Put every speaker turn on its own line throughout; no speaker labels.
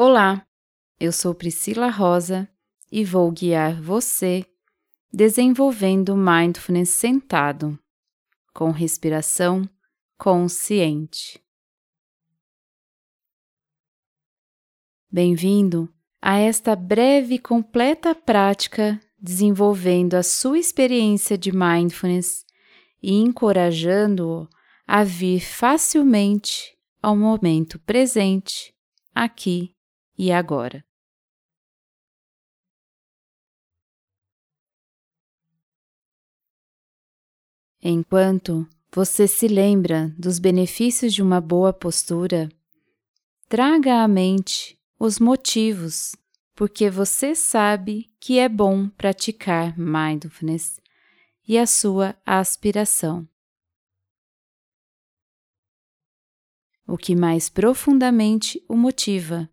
Olá, eu sou Priscila Rosa e vou guiar você desenvolvendo mindfulness sentado, com respiração consciente. Bem-vindo a esta breve e completa prática desenvolvendo a sua experiência de mindfulness e encorajando-o a vir facilmente ao momento presente, aqui e agora. Enquanto você se lembra dos benefícios de uma boa postura, traga à mente os motivos porque você sabe que é bom praticar mindfulness e a sua aspiração. O que mais profundamente o motiva,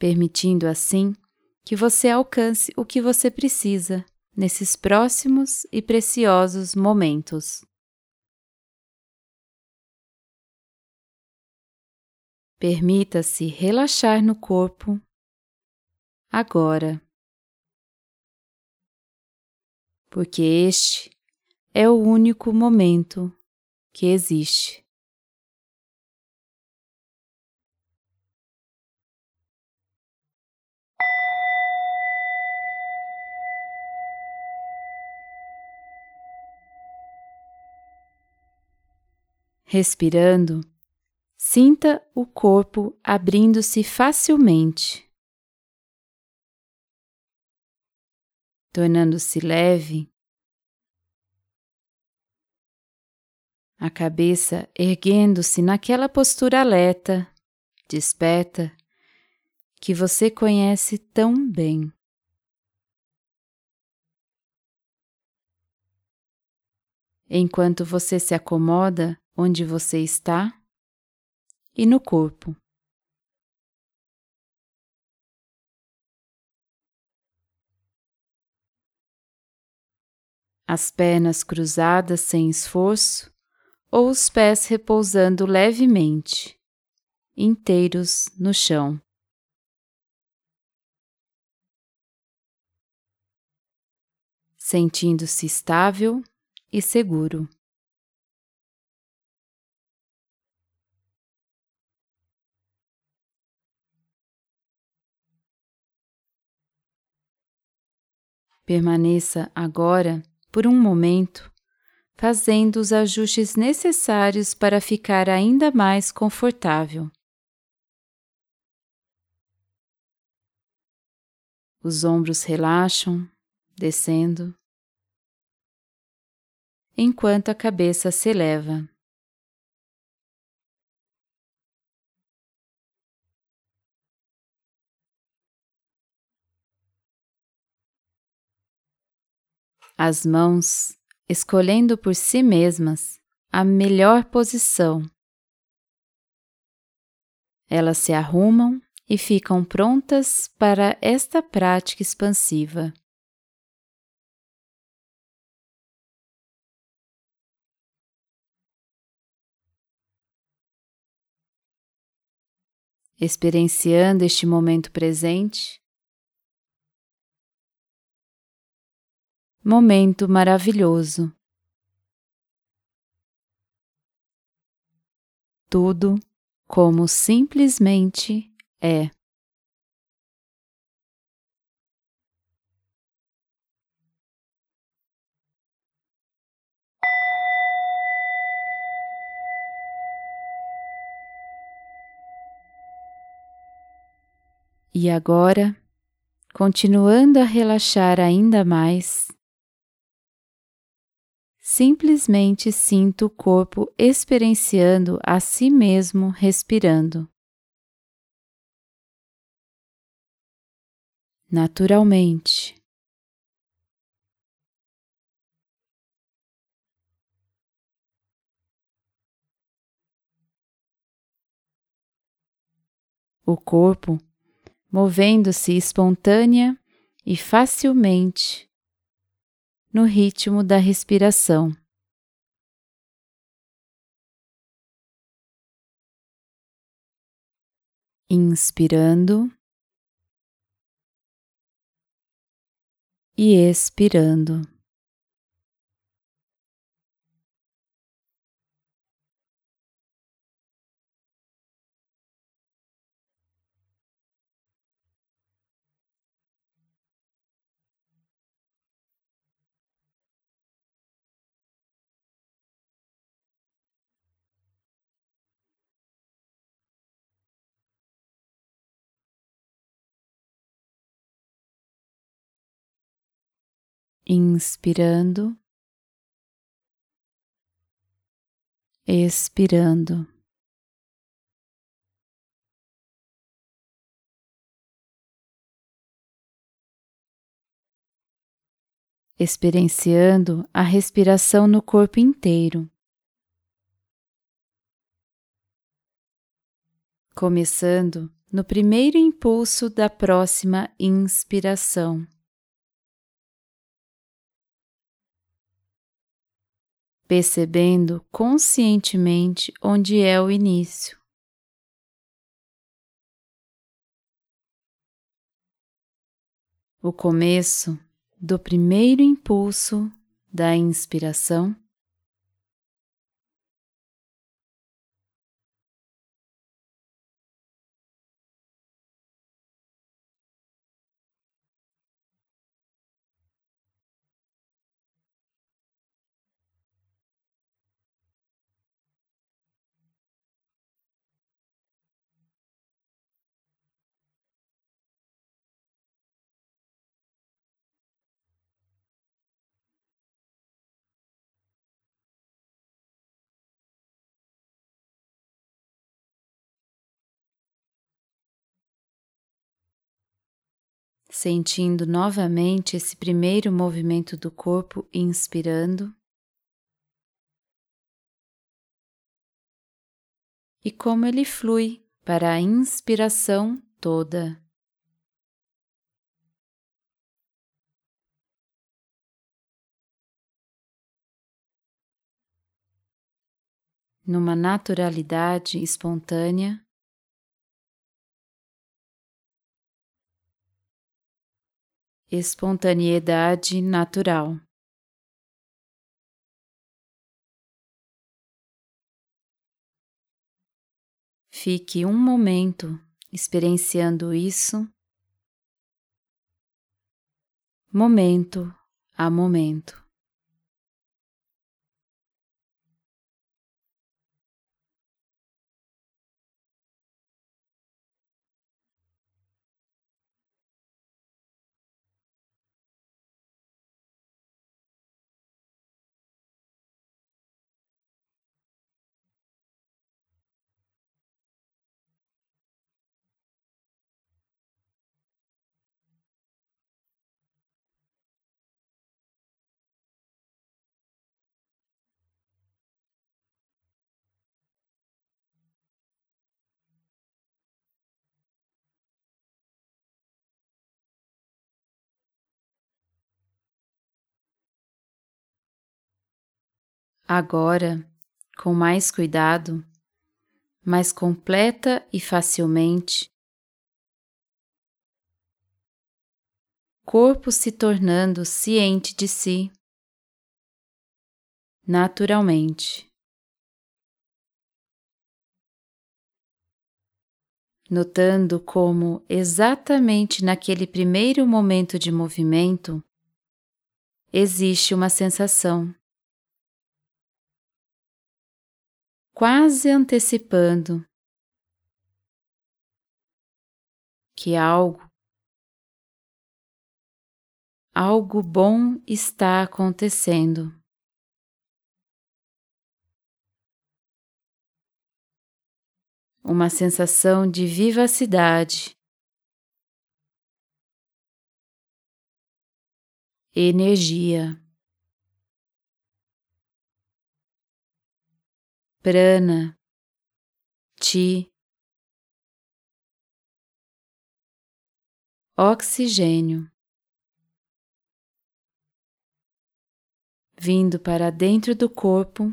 permitindo assim que você alcance o que você precisa nesses próximos e preciosos momentos. Permita-se relaxar no corpo agora, porque este é o único momento que existe. Respirando, sinta o corpo abrindo-se facilmente, tornando-se leve, a cabeça erguendo-se naquela postura alerta, desperta, que você conhece tão bem. Enquanto você se acomoda onde você está e no corpo. As pernas cruzadas sem esforço ou os pés repousando levemente, inteiros no chão. Sentindo-se estável e seguro. Permaneça agora, por um momento, fazendo os ajustes necessários para ficar ainda mais confortável. Os ombros relaxam, descendo, enquanto a cabeça se eleva. as mãos escolhendo por si mesmas a melhor posição. Elas se arrumam e ficam prontas para esta prática expansiva. Experienciando este momento presente, momento maravilhoso. Tudo como simplesmente é. E agora, continuando a relaxar ainda mais, simplesmente sinto o corpo experienciando a si mesmo respirando. Naturalmente. O corpo movendo-se espontânea e facilmente no ritmo da respiração. inspirando e expirando. Inspirando, expirando. Experienciando a respiração no corpo inteiro. Começando no primeiro impulso da próxima inspiração. Percebendo conscientemente onde é o início. O começo do primeiro impulso da inspiração. Sentindo novamente esse primeiro movimento do corpo, inspirando. E como ele flui para a inspiração toda. Numa naturalidade espontânea, espontaneidade natural. Fique um momento experienciando isso, momento a momento. Agora, com mais cuidado, mais completa e facilmente, corpo se tornando ciente de si, naturalmente. Notando como, exatamente naquele primeiro momento de movimento, existe uma sensação. Quase antecipando que algo, algo bom está acontecendo. Uma sensação de vivacidade, energia. Prana, ti, oxigênio, vindo para dentro do corpo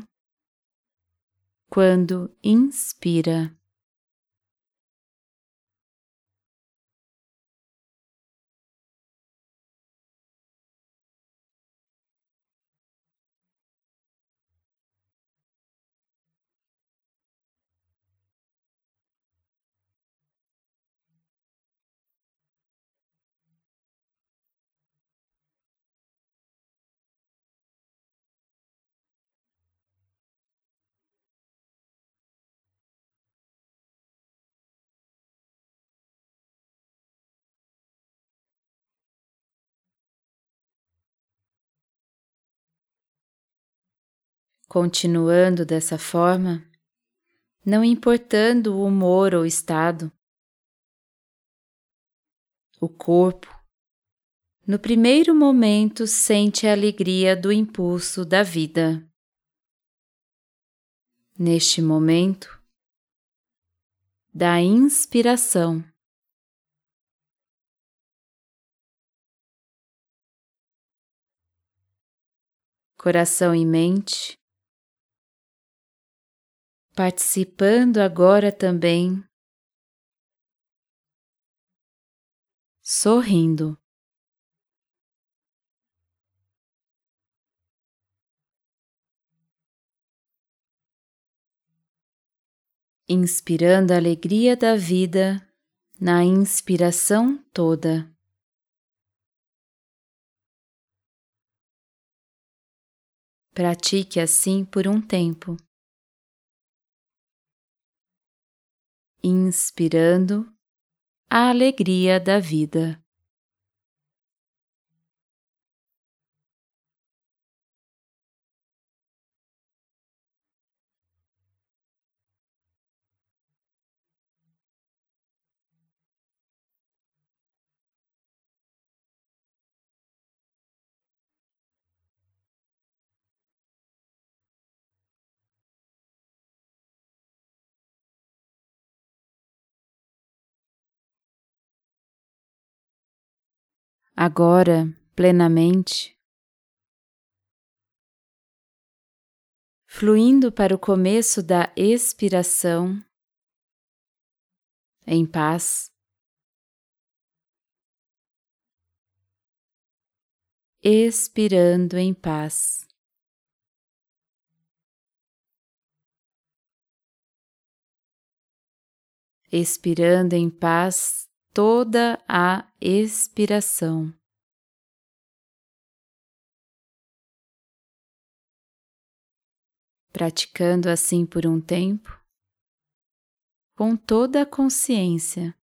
quando inspira. Continuando dessa forma, não importando o humor ou estado, o corpo, no primeiro momento, sente a alegria do impulso da vida. Neste momento, da inspiração. Coração e mente, participando agora também, sorrindo. inspirando a alegria da vida na inspiração toda. Pratique assim por um tempo. Inspirando a alegria da vida. Agora plenamente, fluindo para o começo da expiração, em paz. Expirando em paz. Expirando em paz toda a expiração. Praticando assim por um tempo, com toda a consciência.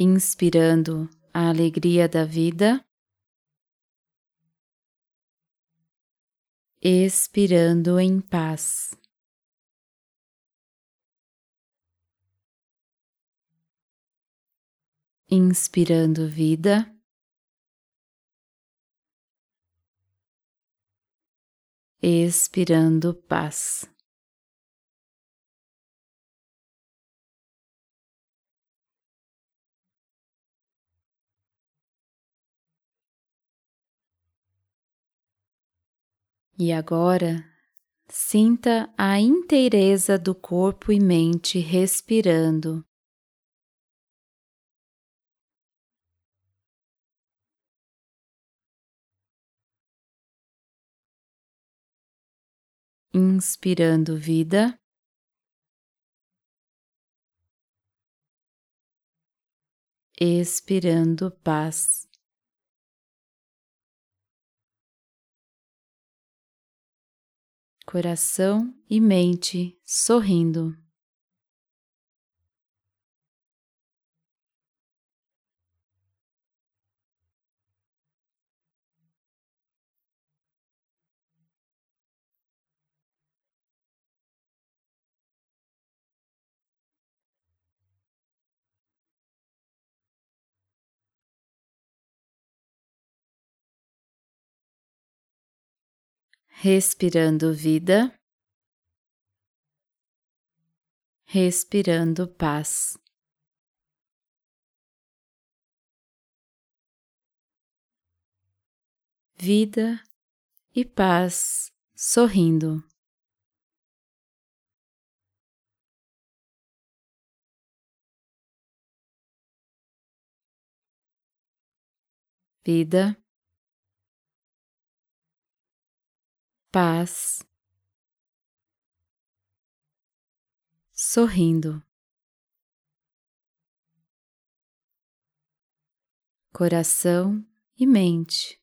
Inspirando a alegria da vida, expirando em paz. Inspirando vida, expirando paz. E agora, sinta a inteireza do corpo e mente respirando. Inspirando vida. Expirando paz. Coração e mente sorrindo. respirando vida, respirando paz. Vida e paz sorrindo. Vida paz, sorrindo, coração e mente.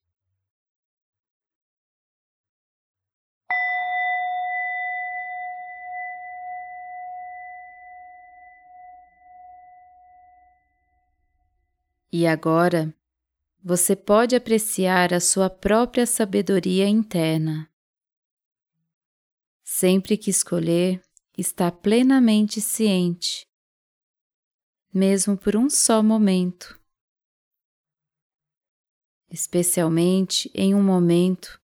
E agora você pode apreciar a sua própria sabedoria interna. Sempre que escolher, está plenamente ciente, mesmo por um só momento, especialmente em um momento,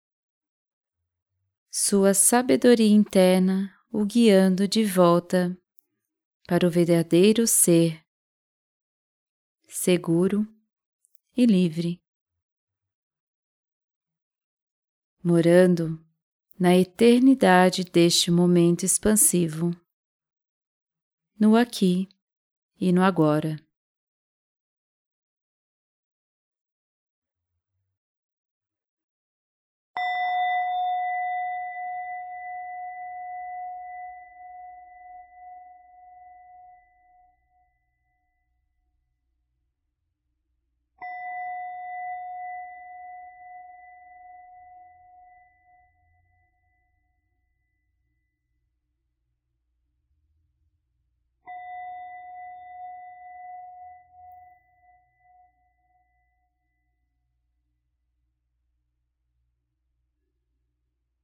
sua sabedoria interna o guiando de volta para o verdadeiro ser seguro e livre. Morando na eternidade deste momento expansivo, no aqui e no agora.